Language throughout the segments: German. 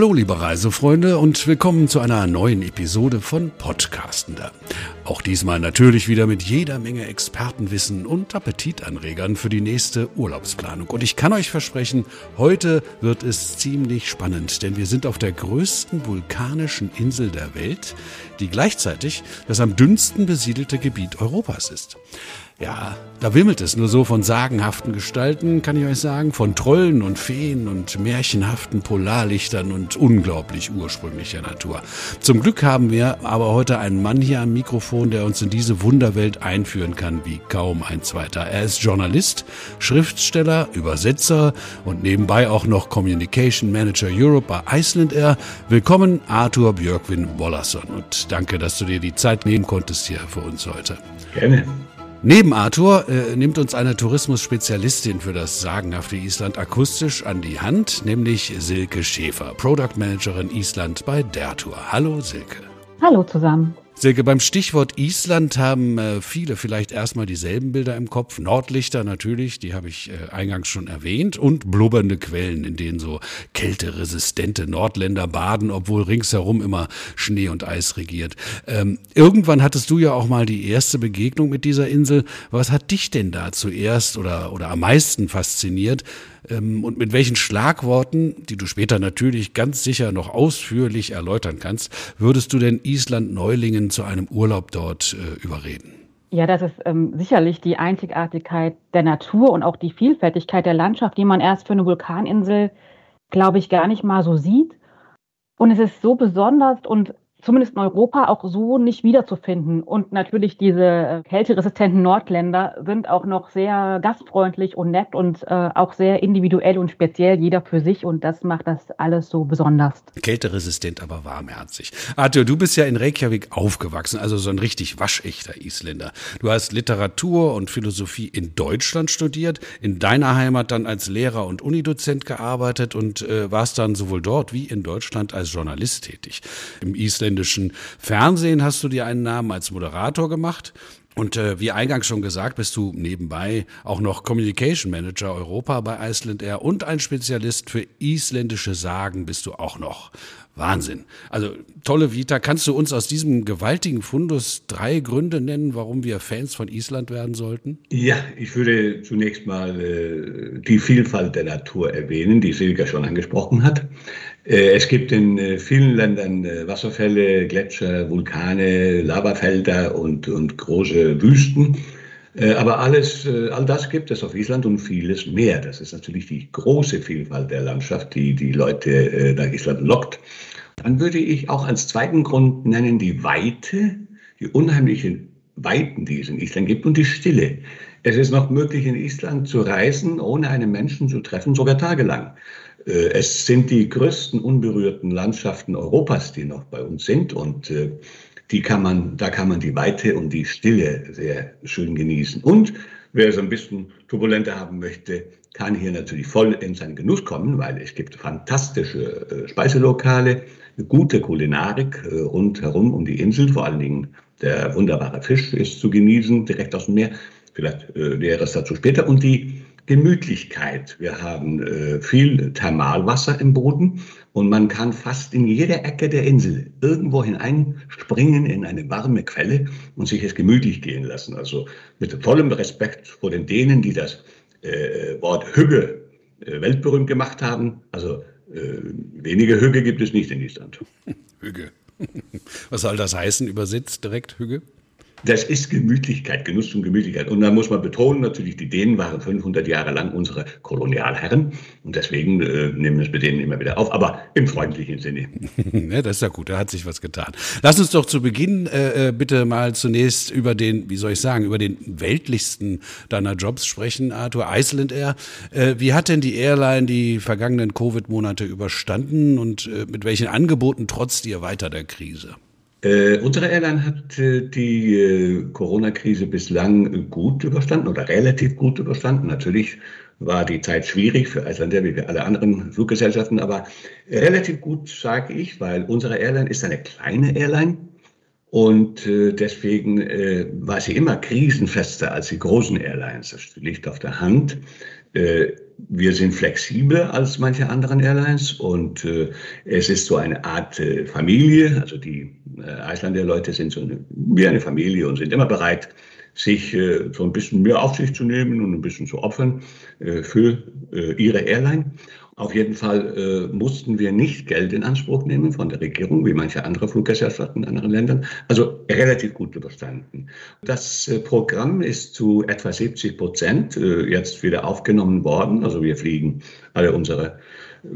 Hallo liebe Reisefreunde und willkommen zu einer neuen Episode von Podcastender. Auch diesmal natürlich wieder mit jeder Menge Expertenwissen und Appetitanregern für die nächste Urlaubsplanung. Und ich kann euch versprechen, heute wird es ziemlich spannend, denn wir sind auf der größten vulkanischen Insel der Welt, die gleichzeitig das am dünnsten besiedelte Gebiet Europas ist. Ja, da wimmelt es nur so von sagenhaften Gestalten, kann ich euch sagen, von Trollen und Feen und märchenhaften Polarlichtern und unglaublich ursprünglicher Natur. Zum Glück haben wir aber heute einen Mann hier am Mikrofon, der uns in diese Wunderwelt einführen kann wie kaum ein zweiter. Er ist Journalist, Schriftsteller, Übersetzer und nebenbei auch noch Communication Manager Europe bei Iceland Air. Willkommen, Arthur Björkvin Wollasson und danke, dass du dir die Zeit nehmen konntest hier für uns heute. Gerne. Neben Arthur äh, nimmt uns eine Tourismusspezialistin für das sagenhafte Island akustisch an die Hand, nämlich Silke Schäfer, Product Managerin Island bei Dertour. Hallo Silke. Hallo zusammen. Silke, beim Stichwort Island haben äh, viele vielleicht erstmal dieselben Bilder im Kopf. Nordlichter natürlich, die habe ich äh, eingangs schon erwähnt. Und blubbernde Quellen, in denen so kälteresistente Nordländer baden, obwohl ringsherum immer Schnee und Eis regiert. Ähm, irgendwann hattest du ja auch mal die erste Begegnung mit dieser Insel. Was hat dich denn da zuerst oder, oder am meisten fasziniert? Ähm, und mit welchen Schlagworten, die du später natürlich ganz sicher noch ausführlich erläutern kannst, würdest du denn Island Neulingen zu einem Urlaub dort äh, überreden? Ja, das ist ähm, sicherlich die Einzigartigkeit der Natur und auch die Vielfältigkeit der Landschaft, die man erst für eine Vulkaninsel, glaube ich, gar nicht mal so sieht. Und es ist so besonders und zumindest in Europa auch so nicht wiederzufinden. Und natürlich diese äh, kälteresistenten Nordländer sind auch noch sehr gastfreundlich und nett und äh, auch sehr individuell und speziell, jeder für sich. Und das macht das alles so besonders. Kälteresistent, aber warmherzig. Arthur, du bist ja in Reykjavik aufgewachsen, also so ein richtig waschechter Isländer. Du hast Literatur und Philosophie in Deutschland studiert, in deiner Heimat dann als Lehrer und Unidozent gearbeitet und äh, warst dann sowohl dort wie in Deutschland als Journalist tätig. Im Isländer isländischen Fernsehen hast du dir einen Namen als Moderator gemacht. Und äh, wie eingangs schon gesagt, bist du nebenbei auch noch Communication Manager Europa bei Iceland Air und ein Spezialist für isländische Sagen bist du auch noch. Wahnsinn. Also tolle Vita. Kannst du uns aus diesem gewaltigen Fundus drei Gründe nennen, warum wir Fans von Island werden sollten? Ja, ich würde zunächst mal äh, die Vielfalt der Natur erwähnen, die Silke schon angesprochen hat. Äh, es gibt in äh, vielen Ländern äh, Wasserfälle, Gletscher, Vulkane, Lavafelder und, und große Wüsten. Aber alles, all das gibt es auf Island und vieles mehr. Das ist natürlich die große Vielfalt der Landschaft, die die Leute nach Island lockt. Dann würde ich auch als zweiten Grund nennen die Weite, die unheimlichen Weiten, die es in Island gibt und die Stille. Es ist noch möglich, in Island zu reisen, ohne einen Menschen zu treffen, sogar tagelang. Äh, es sind die größten unberührten Landschaften Europas, die noch bei uns sind und äh, die kann man, da kann man die Weite und die Stille sehr schön genießen. Und wer es ein bisschen turbulenter haben möchte, kann hier natürlich voll in seinen Genuss kommen, weil es gibt fantastische äh, Speiselokale, gute Kulinarik rundherum um die Insel, vor allen Dingen der wunderbare Fisch ist zu genießen, direkt aus dem Meer. Vielleicht äh, näheres dazu später. Und die Gemütlichkeit. Wir haben äh, viel Thermalwasser im Boden und man kann fast in jeder Ecke der Insel irgendwo hineinspringen in eine warme Quelle und sich es gemütlich gehen lassen. Also mit vollem Respekt vor den Dänen, die das äh, Wort Hügge äh, weltberühmt gemacht haben. Also äh, wenige Hügge gibt es nicht in Island. Hügge. Was soll das heißen, übersetzt direkt Hügge? Das ist Gemütlichkeit, Genuss und Gemütlichkeit. Und da muss man betonen, natürlich, die Dänen waren 500 Jahre lang unsere Kolonialherren und deswegen äh, nehmen wir es mit denen immer wieder auf, aber im freundlichen Sinne. ja, das ist ja gut, da hat sich was getan. Lass uns doch zu Beginn äh, äh, bitte mal zunächst über den, wie soll ich sagen, über den weltlichsten deiner Jobs sprechen, Arthur, Iceland Air. Äh, wie hat denn die Airline die vergangenen Covid-Monate überstanden und äh, mit welchen Angeboten trotzt ihr weiter der Krise? Äh, unsere Airline hat äh, die äh, Corona-Krise bislang gut überstanden oder relativ gut überstanden. Natürlich war die Zeit schwierig für Icelandair wie für alle anderen Fluggesellschaften, aber relativ gut, sage ich, weil unsere Airline ist eine kleine Airline und äh, deswegen äh, war sie immer krisenfester als die großen Airlines. Das liegt auf der Hand. Wir sind flexibler als manche anderen Airlines und äh, es ist so eine Art äh, Familie. Also die äh, Icelandair-Leute sind so eine, wie eine Familie und sind immer bereit, sich äh, so ein bisschen mehr auf sich zu nehmen und ein bisschen zu opfern äh, für äh, ihre Airline. Auf jeden Fall äh, mussten wir nicht Geld in Anspruch nehmen von der Regierung, wie manche andere Fluggesellschaften in anderen Ländern. Also relativ gut überstanden. Das äh, Programm ist zu etwa 70 Prozent äh, jetzt wieder aufgenommen worden. Also wir fliegen alle unsere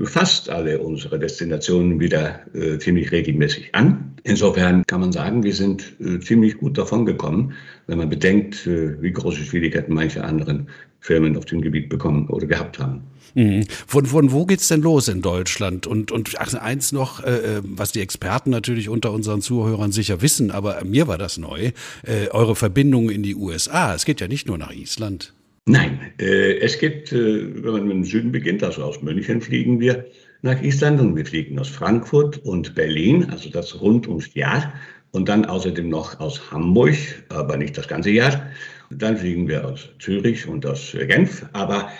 fast alle unsere Destinationen wieder äh, ziemlich regelmäßig an. Insofern kann man sagen, wir sind äh, ziemlich gut davon gekommen, wenn man bedenkt, äh, wie große Schwierigkeiten manche anderen Firmen auf dem Gebiet bekommen oder gehabt haben. Mhm. Von, von wo geht's denn los in Deutschland? Und, und ach, eins noch, äh, äh, was die Experten natürlich unter unseren Zuhörern sicher wissen, aber mir war das neu, äh, eure Verbindungen in die USA. Es geht ja nicht nur nach Island. Nein, äh, es gibt, äh, wenn man mit dem Süden beginnt, also aus München fliegen wir nach Island und wir fliegen aus Frankfurt und Berlin, also das rund ums Jahr und dann außerdem noch aus Hamburg, aber nicht das ganze Jahr. Dann fliegen wir aus Zürich und aus Genf, aber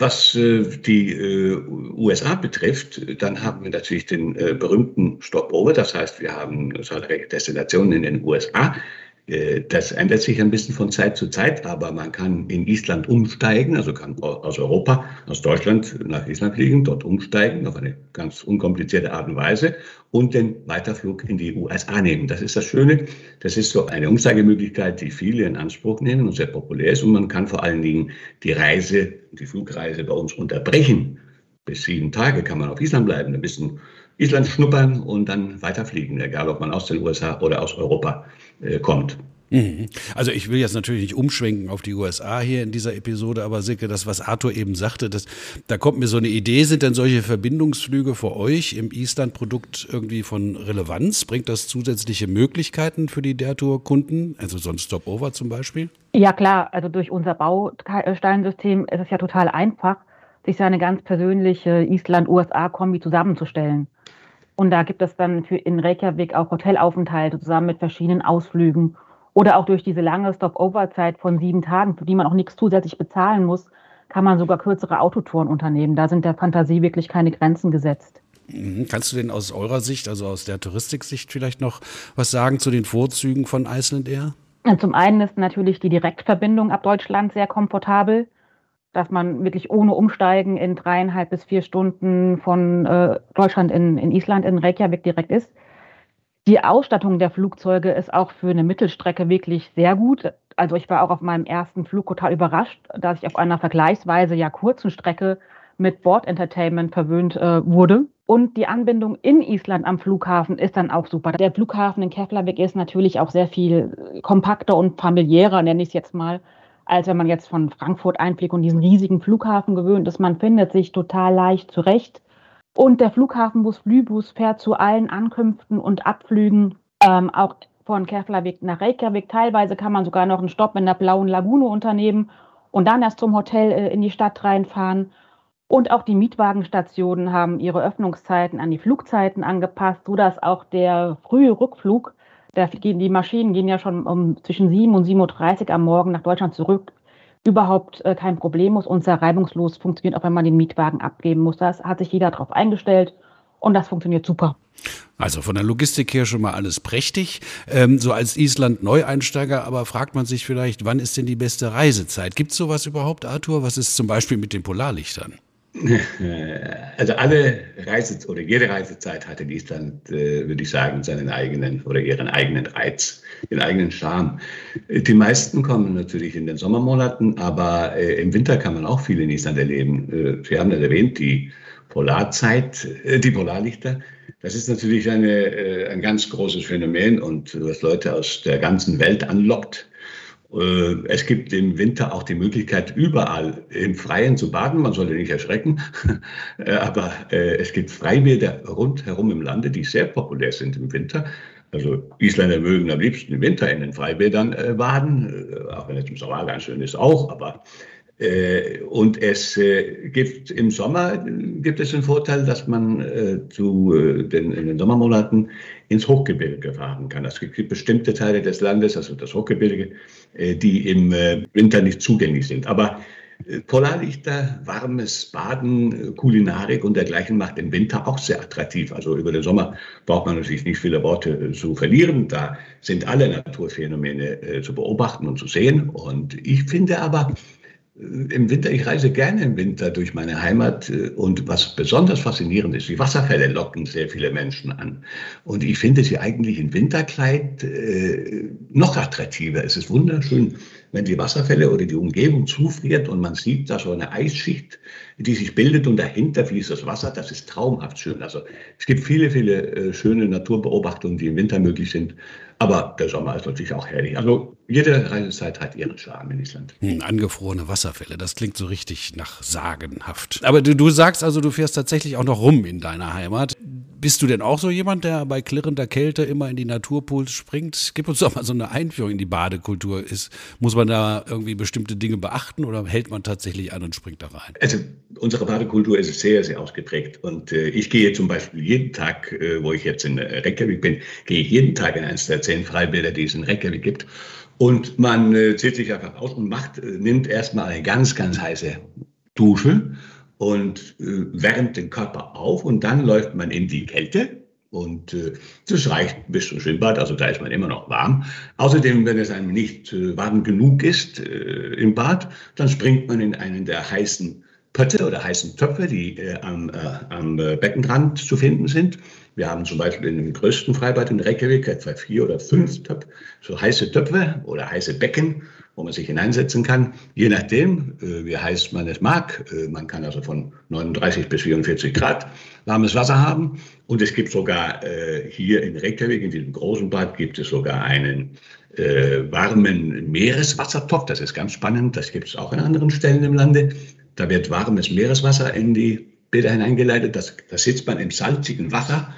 was äh, die äh, USA betrifft, dann haben wir natürlich den äh, berühmten Stopover. Das heißt, wir haben zahlreiche Destinationen in den USA. Äh, das ändert sich ein bisschen von Zeit zu Zeit, aber man kann in Island umsteigen, also kann aus Europa, aus Deutschland nach Island fliegen, dort umsteigen auf eine ganz unkomplizierte Art und Weise und den Weiterflug in die USA nehmen. Das ist das Schöne. Das ist so eine Umsteigemöglichkeit, die viele in Anspruch nehmen und sehr populär ist. Und man kann vor allen Dingen die Reise, die Flugreise bei uns unterbrechen. Bis sieben Tage kann man auf Island bleiben, ein bisschen Island schnuppern und dann weiterfliegen, egal ob man aus den USA oder aus Europa äh, kommt. Mhm. Also ich will jetzt natürlich nicht umschwenken auf die USA hier in dieser Episode, aber Silke, das, was Arthur eben sagte, das, da kommt mir so eine Idee, sind denn solche Verbindungsflüge für euch im Island-Produkt irgendwie von Relevanz? Bringt das zusätzliche Möglichkeiten für die Der Tour-Kunden, also so ein Stopover zum Beispiel? Ja klar, also durch unser Bausteinsystem ist es ja total einfach, sich seine ganz persönliche Island-USA-Kombi zusammenzustellen. Und da gibt es dann für in Reykjavik auch Hotelaufenthalte zusammen mit verschiedenen Ausflügen oder auch durch diese lange Stop-Over-Zeit von sieben Tagen, für die man auch nichts zusätzlich bezahlen muss, kann man sogar kürzere Autotouren unternehmen. Da sind der Fantasie wirklich keine Grenzen gesetzt. Mhm. Kannst du denn aus eurer Sicht, also aus der Touristiksicht vielleicht noch was sagen zu den Vorzügen von Iceland Air? Zum einen ist natürlich die Direktverbindung ab Deutschland sehr komfortabel dass man wirklich ohne Umsteigen in dreieinhalb bis vier Stunden von äh, Deutschland in, in Island, in Reykjavik direkt ist. Die Ausstattung der Flugzeuge ist auch für eine Mittelstrecke wirklich sehr gut. Also ich war auch auf meinem ersten Flug total überrascht, dass ich auf einer vergleichsweise ja kurzen Strecke mit Bord-Entertainment verwöhnt äh, wurde. Und die Anbindung in Island am Flughafen ist dann auch super. Der Flughafen in Keflavik ist natürlich auch sehr viel kompakter und familiärer, nenne ich es jetzt mal, als wenn man jetzt von Frankfurt einfliegt und diesen riesigen Flughafen gewöhnt ist. Man findet sich total leicht zurecht. Und der Flughafenbus Flybus fährt zu allen Ankünften und Abflügen, ähm, auch von Keflavik nach Reykjavik. Teilweise kann man sogar noch einen Stopp in der Blauen Lagune unternehmen und dann erst zum Hotel äh, in die Stadt reinfahren. Und auch die Mietwagenstationen haben ihre Öffnungszeiten an die Flugzeiten angepasst, sodass auch der frühe Rückflug da gehen, die Maschinen gehen ja schon um zwischen 7 und 7.30 Uhr am Morgen nach Deutschland zurück. Überhaupt äh, kein Problem muss und sehr reibungslos funktioniert, auch wenn man den Mietwagen abgeben muss. Das hat sich jeder darauf eingestellt und das funktioniert super. Also von der Logistik her schon mal alles prächtig. Ähm, so als Island-Neueinsteiger, aber fragt man sich vielleicht, wann ist denn die beste Reisezeit? Gibt es sowas überhaupt, Arthur? Was ist zum Beispiel mit den Polarlichtern? Also alle Reise oder jede Reisezeit hat in Island, äh, würde ich sagen, seinen eigenen oder ihren eigenen Reiz, den eigenen Charme. Die meisten kommen natürlich in den Sommermonaten, aber äh, im Winter kann man auch viel in Island erleben. Äh, Sie haben das erwähnt, die Polarzeit, äh, die Polarlichter. Das ist natürlich eine, äh, ein ganz großes Phänomen und was Leute aus der ganzen Welt anlockt. Äh, es gibt im Winter auch die Möglichkeit, überall im Freien zu baden. Man sollte nicht erschrecken. Äh, aber äh, es gibt Freibäder rundherum im Lande, die sehr populär sind im Winter. Also Isländer mögen am liebsten im Winter in den Freibädern baden, auch wenn es im Sommer ganz schön ist auch. Aber und es äh, gibt im Sommer gibt es den Vorteil, dass man äh, zu den, in den Sommermonaten ins Hochgebirge fahren kann. Es gibt bestimmte Teile des Landes, also das Hochgebirge, die im Winter nicht zugänglich sind. Aber äh, Polarlichter, warmes Baden, äh, Kulinarik und dergleichen macht den Winter auch sehr attraktiv. Also über den Sommer braucht man natürlich nicht viele Worte zu verlieren. Da sind alle Naturphänomene zu beobachten und zu sehen. Und ich finde aber, im Winter, ich reise gerne im Winter durch meine Heimat äh, und was besonders faszinierend ist, die Wasserfälle locken sehr viele Menschen an. Und ich finde sie eigentlich in Winterkleid äh, noch attraktiver. Es ist wunderschön, wenn die Wasserfälle oder die Umgebung zufriert und man sieht da so eine Eisschicht, die sich bildet und dahinter fließt das Wasser. Das ist traumhaft schön. Also es gibt viele, viele äh, schöne Naturbeobachtungen, die im Winter möglich sind. Aber der Sommer ist natürlich auch herrlich. Also jede Reisezeit hat ihren Charme in Island. Hm, angefrorene Wasserfälle, das klingt so richtig nach sagenhaft. Aber du, du sagst also, du fährst tatsächlich auch noch rum in deiner Heimat. Bist du denn auch so jemand, der bei klirrender Kälte immer in die Naturpools springt? Gib uns doch mal so eine Einführung in die Badekultur. Ist, muss man da irgendwie bestimmte Dinge beachten oder hält man tatsächlich an und springt da rein? Also unsere Badekultur ist sehr, sehr ausgeprägt. Und äh, ich gehe zum Beispiel jeden Tag, äh, wo ich jetzt in Reykjavik bin, gehe ich jeden Tag in eines der zehn Freibäder, die es in Reykjavik gibt. Und man äh, zieht sich einfach aus und macht, äh, nimmt erstmal eine ganz, ganz heiße Dusche und äh, wärmt den Körper auf und dann läuft man in die Kälte. Und äh, das reicht bis zum Schwimmbad, also da ist man immer noch warm. Außerdem, wenn es einem nicht äh, warm genug ist äh, im Bad, dann springt man in einen der heißen Pötte oder heißen Töpfe, die äh, am, äh, am äh, Beckenrand zu finden sind. Wir haben zum Beispiel in dem größten Freibad in Reykjavik etwa vier oder fünf Töpfe, so heiße Töpfe oder heiße Becken, wo man sich hineinsetzen kann, je nachdem, äh, wie heiß man es mag. Äh, man kann also von 39 bis 44 Grad warmes Wasser haben. Und es gibt sogar äh, hier in Reykjavik, in diesem großen Bad, gibt es sogar einen warmen Meereswassertopf. Das ist ganz spannend. Das gibt es auch an anderen Stellen im Lande. Da wird warmes Meereswasser in die Bäder hineingeleitet. Das, da sitzt man im salzigen Wasser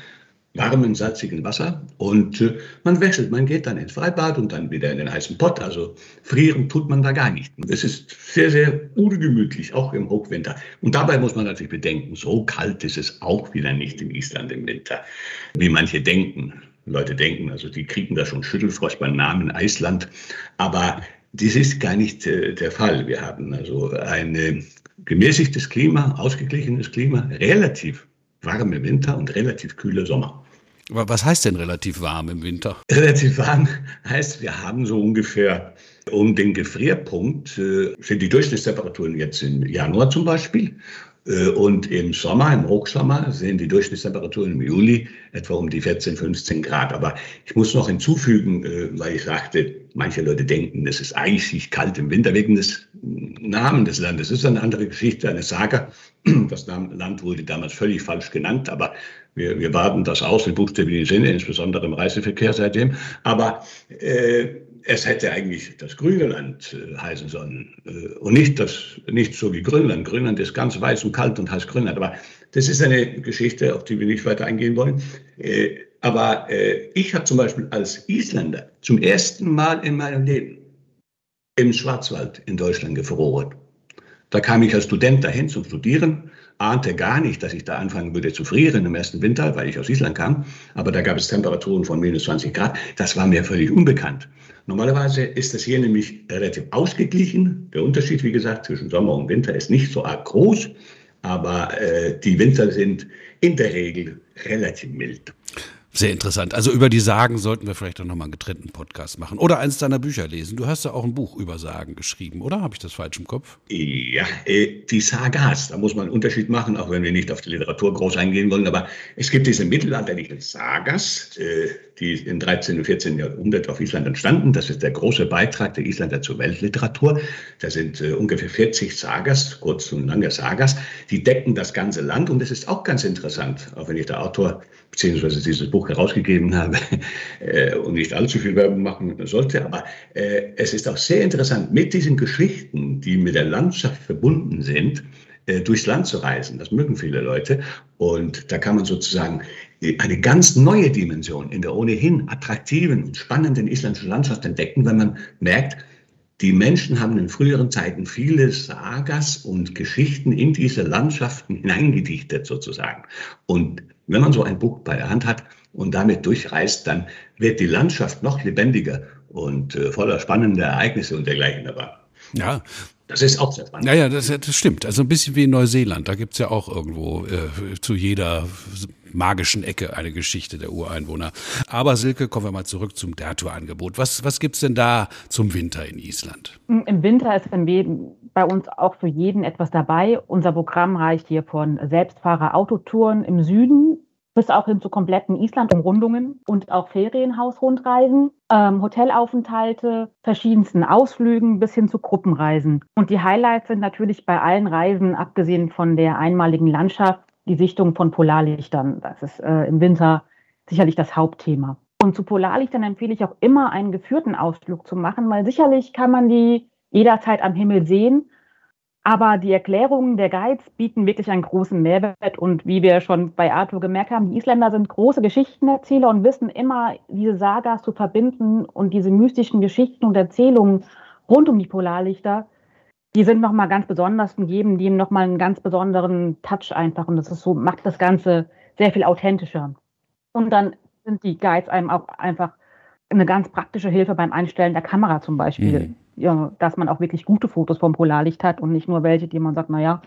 warmen, salzigen Wasser und äh, man wechselt. Man geht dann ins Freibad und dann wieder in den heißen Pott. Also frieren tut man da gar nicht. Es ist sehr, sehr ungemütlich, auch im Hochwinter. Und dabei muss man natürlich bedenken, so kalt ist es auch wieder nicht in Island im Winter, wie manche denken. Leute denken, also die kriegen da schon Schüttelfrost beim Namen Eisland. Aber dies ist gar nicht äh, der Fall. Wir haben also ein äh, gemäßigtes Klima, ausgeglichenes Klima, relativ warme Winter und relativ kühle Sommer. Was heißt denn relativ warm im Winter? Relativ warm heißt, wir haben so ungefähr um den Gefrierpunkt, äh, sind die Durchschnittstemperaturen jetzt im Januar zum Beispiel. Äh, und im Sommer, im Hochsommer, sind die Durchschnittstemperaturen im Juli etwa um die 14, 15 Grad. Aber ich muss noch hinzufügen, äh, weil ich sagte, manche Leute denken, es ist eisig kalt im Winter wegen des Namen des Landes. Das ist eine andere Geschichte, eine Saga. Das Land wurde damals völlig falsch genannt, aber wir, wir baden das aus in buchstäblichen Sinne, insbesondere im Reiseverkehr seitdem. Aber äh, es hätte eigentlich das grüne Land äh, heißen sollen äh, und nicht, das, nicht so wie Grönland. Grönland ist ganz weiß und kalt und heißt Grönland. Aber das ist eine Geschichte, auf die wir nicht weiter eingehen wollen. Äh, aber äh, ich habe zum Beispiel als Isländer zum ersten Mal in meinem Leben im Schwarzwald in Deutschland gefroren. Da kam ich als Student dahin zum Studieren, ahnte gar nicht, dass ich da anfangen würde zu frieren im ersten Winter, weil ich aus Island kam. Aber da gab es Temperaturen von minus 20 Grad. Das war mir völlig unbekannt. Normalerweise ist das hier nämlich relativ ausgeglichen. Der Unterschied, wie gesagt, zwischen Sommer und Winter ist nicht so arg groß, aber äh, die Winter sind in der Regel relativ mild. Sehr interessant. Also über die Sagen sollten wir vielleicht auch nochmal einen getrennten Podcast machen. Oder eins deiner Bücher lesen. Du hast ja auch ein Buch über Sagen geschrieben, oder? Habe ich das falsch im Kopf? Ja, äh, die Sagas, da muss man einen Unterschied machen, auch wenn wir nicht auf die Literatur groß eingehen wollen. Aber es gibt diese mittelalterlichen Sagas, äh, die im 13. und 14. Jahrhundert auf Island entstanden. Das ist der große Beitrag der Isländer zur Weltliteratur. Da sind äh, ungefähr 40 Sagas, kurz und lange Sagas, die decken das ganze Land. Und es ist auch ganz interessant, auch wenn ich der Autor beziehungsweise dieses Buch herausgegeben habe äh, und nicht allzu viel Werbung machen sollte. Aber äh, es ist auch sehr interessant, mit diesen Geschichten, die mit der Landschaft verbunden sind, äh, durchs Land zu reisen. Das mögen viele Leute. Und da kann man sozusagen eine ganz neue Dimension in der ohnehin attraktiven und spannenden isländischen Landschaft entdecken, wenn man merkt, die Menschen haben in früheren Zeiten viele Sagas und Geschichten in diese Landschaften hineingedichtet sozusagen. Und wenn man so ein Buch bei der Hand hat und damit durchreist, dann wird die Landschaft noch lebendiger und äh, voller spannender Ereignisse und dergleichen dabei. Ja, Das ist auch sehr spannend. Ja, ja, das, das stimmt. Also ein bisschen wie in Neuseeland. Da gibt es ja auch irgendwo äh, zu jeder magischen Ecke eine Geschichte der Ureinwohner. Aber Silke, kommen wir mal zurück zum Dertour-Angebot. Was, was gibt es denn da zum Winter in Island? Im Winter ist bei uns auch für jeden etwas dabei. Unser Programm reicht hier von Selbstfahrer-Autotouren im Süden bis auch hin zu kompletten Island-Umrundungen und auch Ferienhausrundreisen, ähm, Hotelaufenthalte, verschiedensten Ausflügen bis hin zu Gruppenreisen. Und die Highlights sind natürlich bei allen Reisen, abgesehen von der einmaligen Landschaft, die Sichtung von Polarlichtern. Das ist äh, im Winter sicherlich das Hauptthema. Und zu Polarlichtern empfehle ich auch immer einen geführten Ausflug zu machen, weil sicherlich kann man die jederzeit am Himmel sehen. Aber die Erklärungen der Guides bieten wirklich einen großen Mehrwert. Und wie wir schon bei Arthur gemerkt haben, die Isländer sind große Geschichtenerzähler und wissen immer, diese Sagas zu verbinden und diese mystischen Geschichten und Erzählungen rund um die Polarlichter die sind nochmal ganz besonders und geben dem nochmal einen ganz besonderen Touch einfach. Und das ist so, macht das Ganze sehr viel authentischer. Und dann sind die Guides einem auch einfach eine ganz praktische Hilfe beim Einstellen der Kamera zum Beispiel. Mhm. Ja, dass man auch wirklich gute Fotos vom Polarlicht hat und nicht nur welche, die man sagt, naja,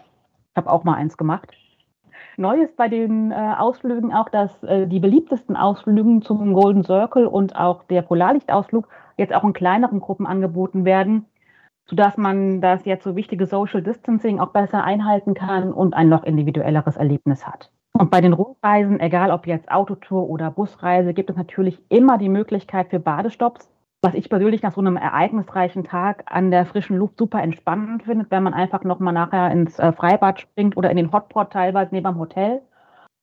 ich habe auch mal eins gemacht. Neu ist bei den äh, Ausflügen auch, dass äh, die beliebtesten Ausflüge zum Golden Circle und auch der Polarlichtausflug jetzt auch in kleineren Gruppen angeboten werden, sodass man das jetzt so wichtige Social Distancing auch besser einhalten kann und ein noch individuelleres Erlebnis hat. Und bei den Rundreisen, egal ob jetzt Autotour oder Busreise, gibt es natürlich immer die Möglichkeit für Badestops, was ich persönlich nach so einem ereignisreichen Tag an der frischen Luft super entspannend finde, wenn man einfach nochmal nachher ins äh, Freibad springt oder in den Hotpot teilweise neben dem Hotel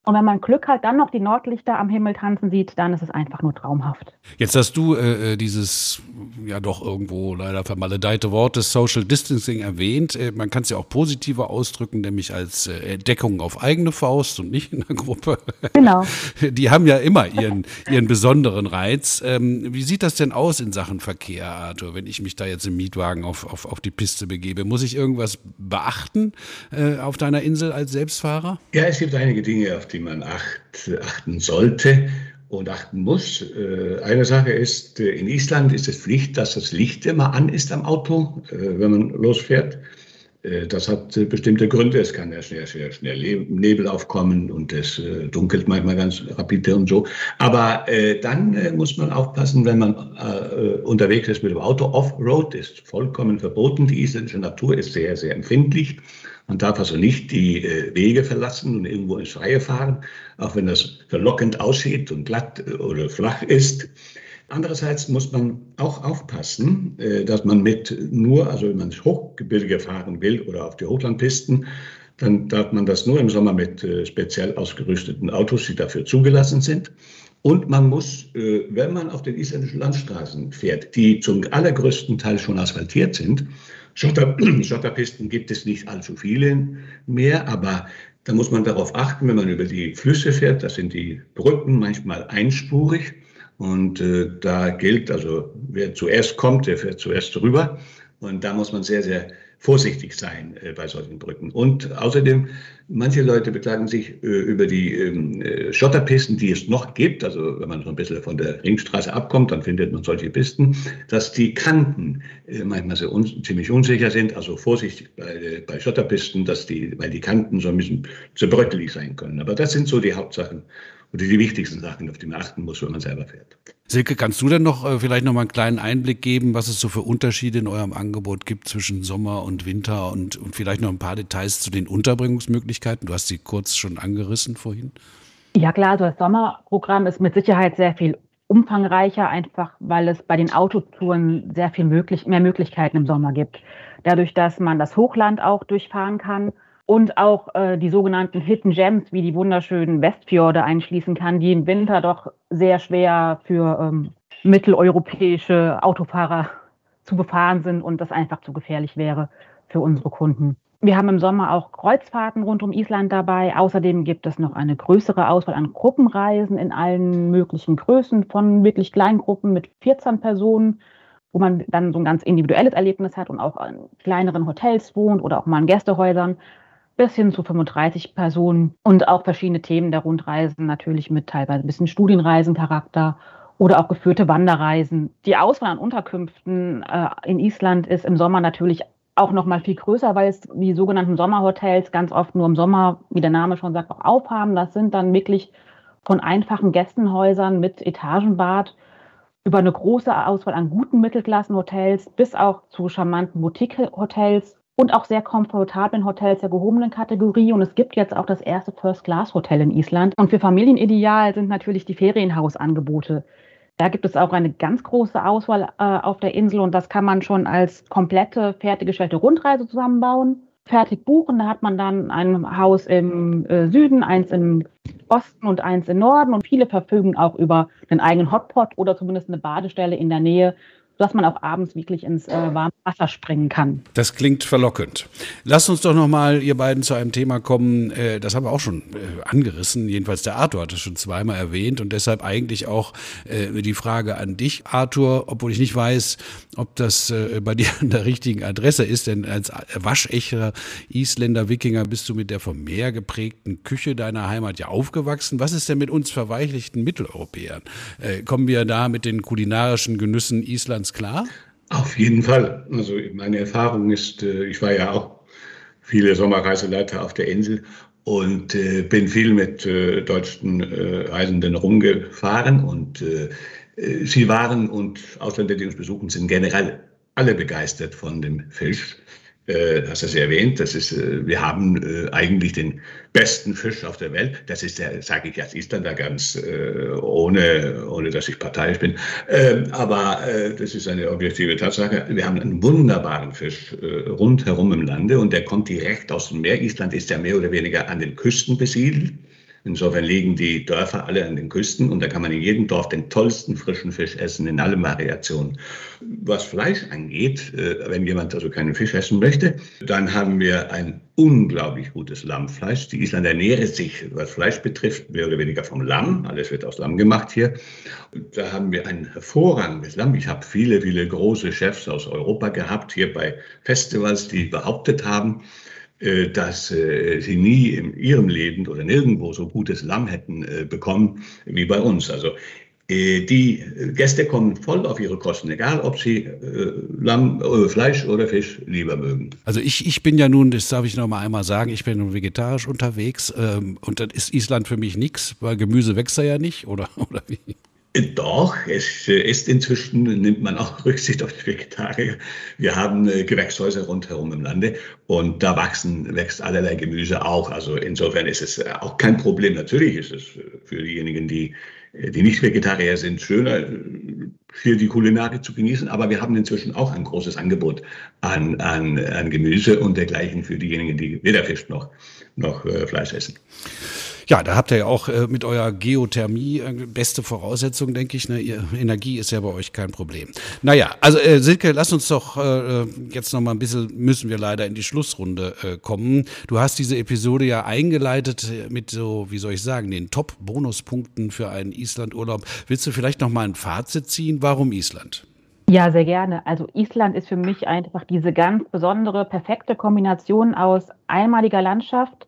und wenn man Glück hat, dann noch die Nordlichter am Himmel tanzen sieht, dann ist es einfach nur traumhaft. Jetzt hast du äh, äh, dieses ja doch irgendwo leider vermaledeite Wort des Social Distancing erwähnt. Äh, man kann es ja auch positiver ausdrücken, nämlich als äh, Entdeckung auf eigene Faust und nicht in der Gruppe. Genau. Die haben ja immer ihren, ihren besonderen Reiz. Ähm, wie sieht das denn aus in Sachen Verkehr, Arthur, wenn ich mich da jetzt im Mietwagen auf, auf, auf die Piste begebe? Muss ich irgendwas beachten äh, auf deiner Insel als Selbstfahrer? Ja, es gibt einige Dinge, auf die man acht, achten sollte und achten muss. Äh, eine Sache ist, äh, in Island ist es Pflicht, dass das Licht immer an ist am Auto, äh, wenn man losfährt. Das hat bestimmte Gründe. Es kann ja schnell, schnell, schnell Nebel aufkommen und es dunkelt manchmal ganz rapide und so. Aber dann muss man aufpassen, wenn man unterwegs ist mit dem Auto. Off-Road ist vollkommen verboten. Die isländische Natur ist sehr, sehr empfindlich. Man darf also nicht die äh, Wege verlassen und irgendwo ins Freie fahren, auch wenn das verlockend aussieht und glatt äh, oder flach ist. Andererseits muss man auch aufpassen, äh, dass man mit nur, also wenn man Hochgebirge fahren will oder auf die Hochlandpisten, dann darf man das nur im Sommer mit speziell ausgerüsteten Autos, die dafür zugelassen sind. Und man muss, wenn man auf den isländischen Landstraßen fährt, die zum allergrößten Teil schon asphaltiert sind, Schotter, Schotterpisten gibt es nicht allzu viele mehr, aber da muss man darauf achten, wenn man über die Flüsse fährt, das sind die Brücken manchmal einspurig. Und äh, da gilt also, wer zuerst kommt, der fährt zuerst rüber. Und da muss man sehr, sehr vorsichtig sein äh, bei solchen Brücken. Und außerdem, manche Leute beklagen sich äh, über die ähm, äh, Schotterpisten, die es noch gibt. Also wenn man so ein bisschen von der Ringstraße abkommt, dann findet man solche Pisten, dass die Kanten äh, manchmal so un ziemlich unsicher sind. Also vorsichtig bei, äh, bei Schotterpisten, dass die, weil die Kanten so ein bisschen zerbröckelig sein können. Aber das sind so die Hauptsachen oder die wichtigsten Sachen, auf die man achten muss, wenn man selber fährt. Silke, kannst du denn noch äh, vielleicht noch mal einen kleinen Einblick geben, was es so für Unterschiede in eurem Angebot gibt zwischen Sommer und Winter und, und vielleicht noch ein paar Details zu den Unterbringungsmöglichkeiten? Du hast sie kurz schon angerissen vorhin. Ja klar, also das Sommerprogramm ist mit Sicherheit sehr viel umfangreicher, einfach weil es bei den Autotouren sehr viel möglich, mehr Möglichkeiten im Sommer gibt. Dadurch, dass man das Hochland auch durchfahren kann und auch äh, die sogenannten Hidden Gems wie die wunderschönen Westfjorde einschließen kann, die im Winter doch sehr schwer für ähm, mitteleuropäische Autofahrer zu befahren sind und das einfach zu gefährlich wäre für unsere Kunden. Wir haben im Sommer auch Kreuzfahrten rund um Island dabei. Außerdem gibt es noch eine größere Auswahl an Gruppenreisen in allen möglichen Größen von wirklich kleinen Gruppen mit 14 Personen, wo man dann so ein ganz individuelles Erlebnis hat und auch in kleineren Hotels wohnt oder auch mal in Gästehäusern bis hin zu 35 Personen und auch verschiedene Themen der Rundreisen, natürlich mit teilweise ein bisschen Studienreisencharakter oder auch geführte Wanderreisen. Die Auswahl an Unterkünften äh, in Island ist im Sommer natürlich auch noch mal viel größer, weil es die sogenannten Sommerhotels ganz oft nur im Sommer, wie der Name schon sagt, auch aufhaben. Das sind dann wirklich von einfachen Gästenhäusern mit Etagenbad über eine große Auswahl an guten Mittelklassenhotels bis auch zu charmanten Boutique-Hotels und auch sehr komfortablen Hotels der gehobenen Kategorie. Und es gibt jetzt auch das erste First-Class-Hotel in Island. Und für Familien ideal sind natürlich die Ferienhausangebote da gibt es auch eine ganz große Auswahl äh, auf der Insel und das kann man schon als komplette fertiggestellte Rundreise zusammenbauen. Fertig buchen, da hat man dann ein Haus im äh, Süden, eins im Osten und eins im Norden und viele verfügen auch über einen eigenen Hotpot oder zumindest eine Badestelle in der Nähe, dass man auch abends wirklich ins äh, warme Wasser springen kann. Das klingt verlockend. Lasst uns doch noch mal, ihr beiden, zu einem Thema kommen, äh, das haben wir auch schon äh, angerissen, jedenfalls der Arthur hat es schon zweimal erwähnt und deshalb eigentlich auch äh, die Frage an dich, Arthur, obwohl ich nicht weiß, ob das äh, bei dir an der richtigen Adresse ist, denn als waschechter Isländer Wikinger bist du mit der vom Meer geprägten Küche deiner Heimat ja aufgewachsen. Was ist denn mit uns verweichlichten Mitteleuropäern? Äh, kommen wir da mit den kulinarischen Genüssen Islands klar? Auf jeden Fall. Also meine Erfahrung ist, äh, ich war ja auch viele Sommerreiseleiter auf der Insel und äh, bin viel mit äh, deutschen Reisenden rumgefahren und sie waren und Ausländer, die uns besuchen, sind generell alle begeistert von dem Fisch äh, hast es erwähnt, das ist, äh, wir haben äh, eigentlich den besten Fisch auf der Welt. Das ist der, sage ich als Isländer ganz äh, ohne, ohne dass ich parteiisch bin. Ähm, aber das ist eine objektive Tatsache. Wir haben einen wunderbaren Fisch rundherum im Lande und der kommt direkt aus dem Meer. Island ist ja mehr oder weniger an den Küsten besiedelt. Insofern liegen die Dörfer alle an den Küsten und da kann man in jedem Dorf den tollsten frischen Fisch essen in allen Variationen. Was Fleisch angeht, äh, wenn jemand also keinen Fisch essen möchte, dann haben wir ein unglaublich gutes Lammfleisch. Die Isländer ernähren sich, was Fleisch betrifft, mehr oder weniger vom Lamm. Alles wird aus Lamm gemacht hier. Da haben wir ein hervorragendes Lamm. Ich habe viele, viele große Chefs aus Europa gehabt, hier bei Festivals, die behauptet haben, dass äh, sie nie in ihrem Leben oder nirgendwo so gutes Lamm hätten äh, bekommen wie bei uns. Also die Gäste kommen voll auf ihre Kosten, egal ob sie Lamm, Fleisch oder Fisch lieber mögen. Also ich, ich bin ja nun, das darf ich noch mal einmal sagen, ich bin nun vegetarisch unterwegs ähm, und dann ist Island für mich nichts, weil Gemüse wächst da ja nicht, oder, oder wie? Doch, es ist inzwischen, nimmt man auch Rücksicht auf die Vegetarier. Wir haben äh, Gewächshäuser rundherum im Lande und da wachsen, wächst allerlei Gemüse auch. Also insofern ist es äh, auch kein Problem. Natürlich ist es äh, für diejenigen, die, die nicht Vegetarier sind, schöner, hier die Kulinarik zu genießen. Aber wir haben inzwischen auch ein großes Angebot an, an, an Gemüse und dergleichen für diejenigen, die weder Fisch noch, noch Fleisch essen. Ja, da habt ihr ja auch äh, mit eurer Geothermie äh, beste Voraussetzungen, denke ich. Ne? Ihr, Energie ist ja bei euch kein Problem. Naja, also äh, Silke, lass uns doch äh, jetzt noch mal ein bisschen, müssen wir leider in die Schlussrunde äh, kommen. Du hast diese Episode ja eingeleitet mit so, wie soll ich sagen, den Top-Bonuspunkten für einen Island-Urlaub. Willst du vielleicht noch mal ein Fazit ziehen? Warum Island? Ja, sehr gerne. Also Island ist für mich einfach diese ganz besondere, perfekte Kombination aus einmaliger Landschaft,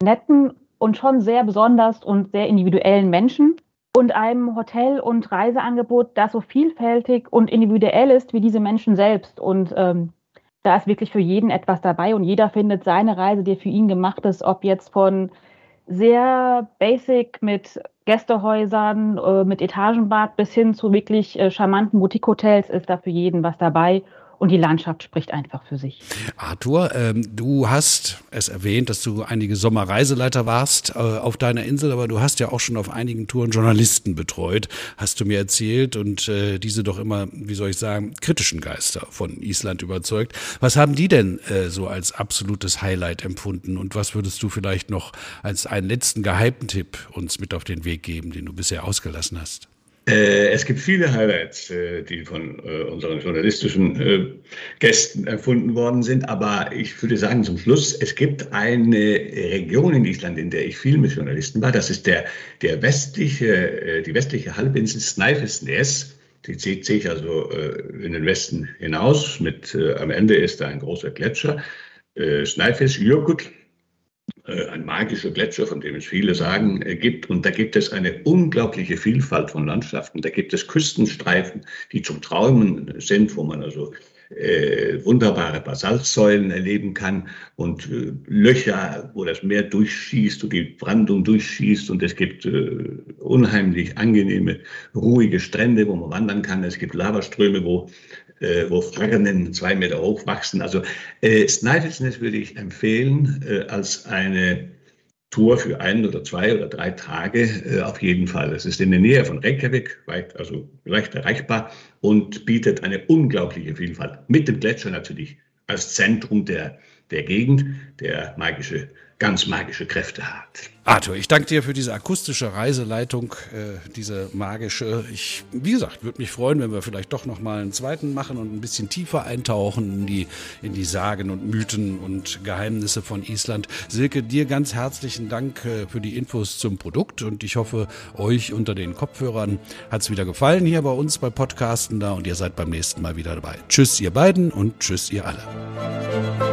netten und schon sehr besonders und sehr individuellen Menschen und einem Hotel- und Reiseangebot, das so vielfältig und individuell ist wie diese Menschen selbst. Und ähm, da ist wirklich für jeden etwas dabei und jeder findet seine Reise, die für ihn gemacht ist, ob jetzt von sehr basic mit Gästehäusern, äh, mit Etagenbad bis hin zu wirklich äh, charmanten Boutique-Hotels ist da für jeden was dabei und die Landschaft spricht einfach für sich. Arthur, ähm, du hast es erwähnt, dass du einige Sommerreiseleiter warst äh, auf deiner Insel, aber du hast ja auch schon auf einigen Touren Journalisten betreut, hast du mir erzählt und äh, diese doch immer, wie soll ich sagen, kritischen Geister von Island überzeugt. Was haben die denn äh, so als absolutes Highlight empfunden und was würdest du vielleicht noch als einen letzten Geheimtipp uns mit auf den Weg geben, den du bisher ausgelassen hast? Äh, es gibt viele Highlights, äh, die von äh, unseren journalistischen Gästen erfunden worden sind, aber ich würde sagen zum Schluss, es gibt eine Region in Island, in der ich viel mit Journalisten war. Das ist der, der westliche, die westliche Halbinsel Snæfellsnes. Die zieht sich also in den Westen hinaus. Mit, am Ende ist da ein großer Gletscher. Snæfellsjökull äh, ein magischer Gletscher, von dem es viele sagen, äh, gibt. Und da gibt es eine unglaubliche Vielfalt von Landschaften. Da gibt es Küstenstreifen, die zum Träumen sind, wo man also äh, wunderbare Basaltsäulen erleben kann und äh, Löcher, wo das Meer durchschießt und die Brandung durchschießt und es gibt äh, unheimlich angenehme, ruhige Strände, wo man wandern kann. Es gibt Lavaströme, wo äh, wo Fraggen zwei Meter hoch wachsen. Also äh, Snæfellsnes würde ich empfehlen äh, als eine Tour für ein oder zwei oder drei Tage äh, auf jeden Fall. Es ist in der Nähe von Reykjavik, weit, also leicht erreichbar und bietet eine unglaubliche Vielfalt. Mit dem Gletscher natürlich als Zentrum der, der Gegend, der magische ganz magische Kräfte hat. Arthur, ich danke dir für diese akustische Reiseleitung, äh, diese magische. Ich, wie gesagt, würde mich freuen, wenn wir vielleicht doch noch mal einen zweiten machen und ein bisschen tiefer eintauchen in die, in die Sagen und Mythen und Geheimnisse von Island. Silke, dir ganz herzlichen Dank äh, für die Infos zum Produkt und ich hoffe, euch unter den Kopfhörern hat es wieder gefallen hier bei uns bei Podcasten da und ihr seid beim nächsten Mal wieder dabei. Tschüss, ihr beiden und tschüss, ihr alle.